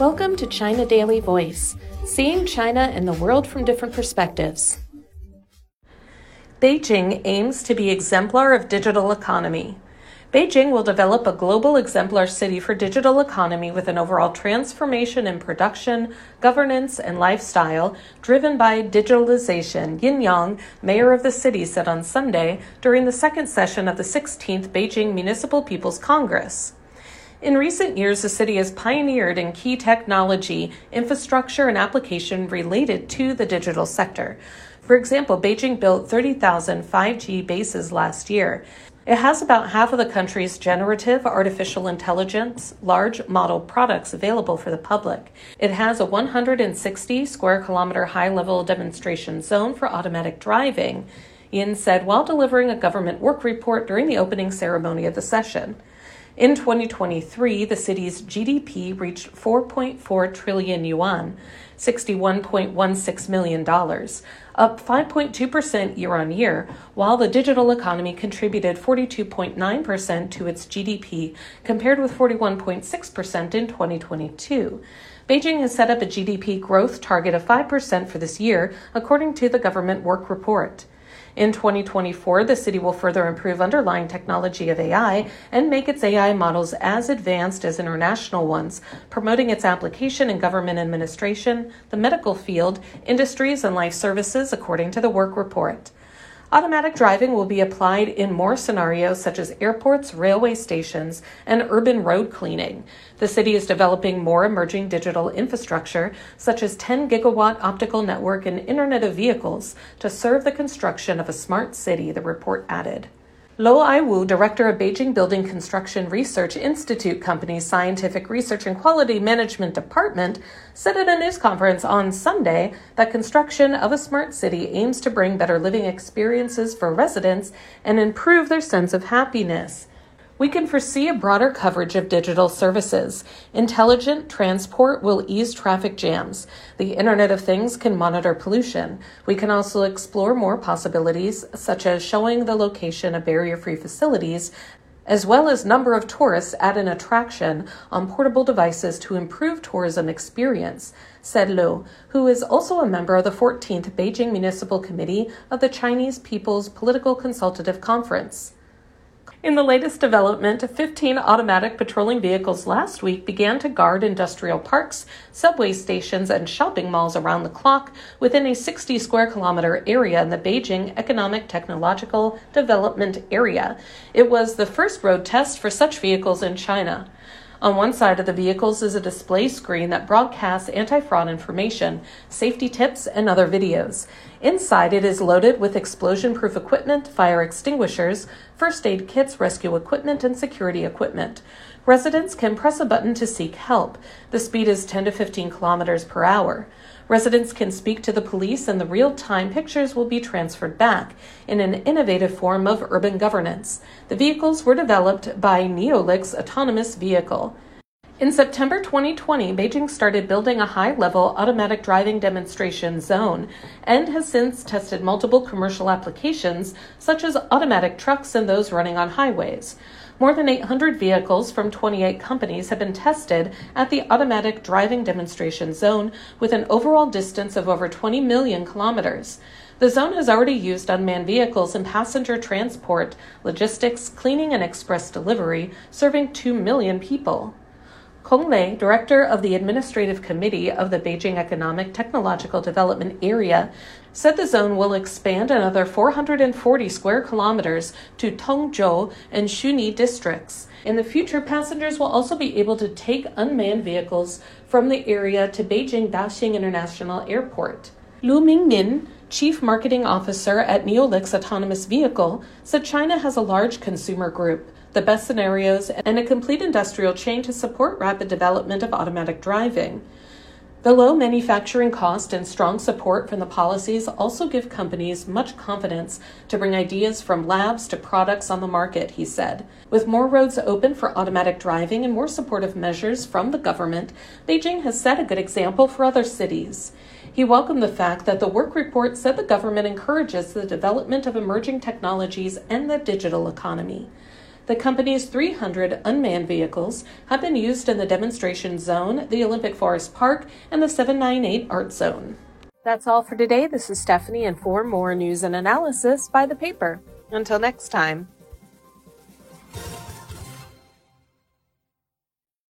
Welcome to China Daily Voice, seeing China and the world from different perspectives. Beijing aims to be exemplar of digital economy. Beijing will develop a global exemplar city for digital economy with an overall transformation in production, governance, and lifestyle driven by digitalization, Yin Yong, mayor of the city, said on Sunday during the second session of the 16th Beijing Municipal People's Congress. In recent years, the city has pioneered in key technology, infrastructure, and application related to the digital sector. For example, Beijing built 30,000 5G bases last year. It has about half of the country's generative artificial intelligence large model products available for the public. It has a 160 square kilometer high level demonstration zone for automatic driving, Yin said while delivering a government work report during the opening ceremony of the session. In 2023, the city's GDP reached 4.4 trillion yuan, $61.16 million, up 5.2% year on year, while the digital economy contributed 42.9% to its GDP, compared with 41.6% in 2022. Beijing has set up a GDP growth target of 5% for this year, according to the government work report. In 2024, the city will further improve underlying technology of AI and make its AI models as advanced as international ones, promoting its application in government administration, the medical field, industries, and life services, according to the work report. Automatic driving will be applied in more scenarios such as airports, railway stations, and urban road cleaning. The city is developing more emerging digital infrastructure, such as 10 gigawatt optical network and Internet of Vehicles, to serve the construction of a smart city, the report added. Liu Aiwu, director of Beijing Building Construction Research Institute Company's Scientific Research and Quality Management Department, said at a news conference on Sunday that construction of a smart city aims to bring better living experiences for residents and improve their sense of happiness we can foresee a broader coverage of digital services. Intelligent transport will ease traffic jams. The Internet of Things can monitor pollution. We can also explore more possibilities, such as showing the location of barrier free facilities as well as number of tourists at an attraction on portable devices to improve tourism experience, said Liu, who is also a member of the 14th Beijing Municipal Committee of the Chinese People's Political Consultative Conference. In the latest development, 15 automatic patrolling vehicles last week began to guard industrial parks, subway stations, and shopping malls around the clock within a 60 square kilometer area in the Beijing Economic Technological Development Area. It was the first road test for such vehicles in China. On one side of the vehicles is a display screen that broadcasts anti fraud information, safety tips, and other videos. Inside, it is loaded with explosion proof equipment, fire extinguishers, first aid kits, rescue equipment, and security equipment. Residents can press a button to seek help. The speed is 10 to 15 kilometers per hour. Residents can speak to the police, and the real time pictures will be transferred back in an innovative form of urban governance. The vehicles were developed by Neolix Autonomous Vehicle. In September 2020, Beijing started building a high level automatic driving demonstration zone and has since tested multiple commercial applications, such as automatic trucks and those running on highways. More than 800 vehicles from 28 companies have been tested at the automatic driving demonstration zone with an overall distance of over 20 million kilometers. The zone has already used unmanned vehicles in passenger transport, logistics, cleaning, and express delivery, serving 2 million people. Kong Lei, director of the Administrative Committee of the Beijing Economic Technological Development Area, said the zone will expand another 440 square kilometers to Tongzhou and Shunyi districts. In the future, passengers will also be able to take unmanned vehicles from the area to Beijing Daxing International Airport. Lu Mingmin, Chief Marketing Officer at Neolix Autonomous Vehicle, said China has a large consumer group the best scenarios, and a complete industrial chain to support rapid development of automatic driving. The low manufacturing cost and strong support from the policies also give companies much confidence to bring ideas from labs to products on the market, he said. With more roads open for automatic driving and more supportive measures from the government, Beijing has set a good example for other cities. He welcomed the fact that the work report said the government encourages the development of emerging technologies and the digital economy. The company's 300 unmanned vehicles have been used in the demonstration zone, the Olympic Forest Park, and the 798 Art Zone. That's all for today. This is Stephanie, and for more news and analysis, by the paper. Until next time.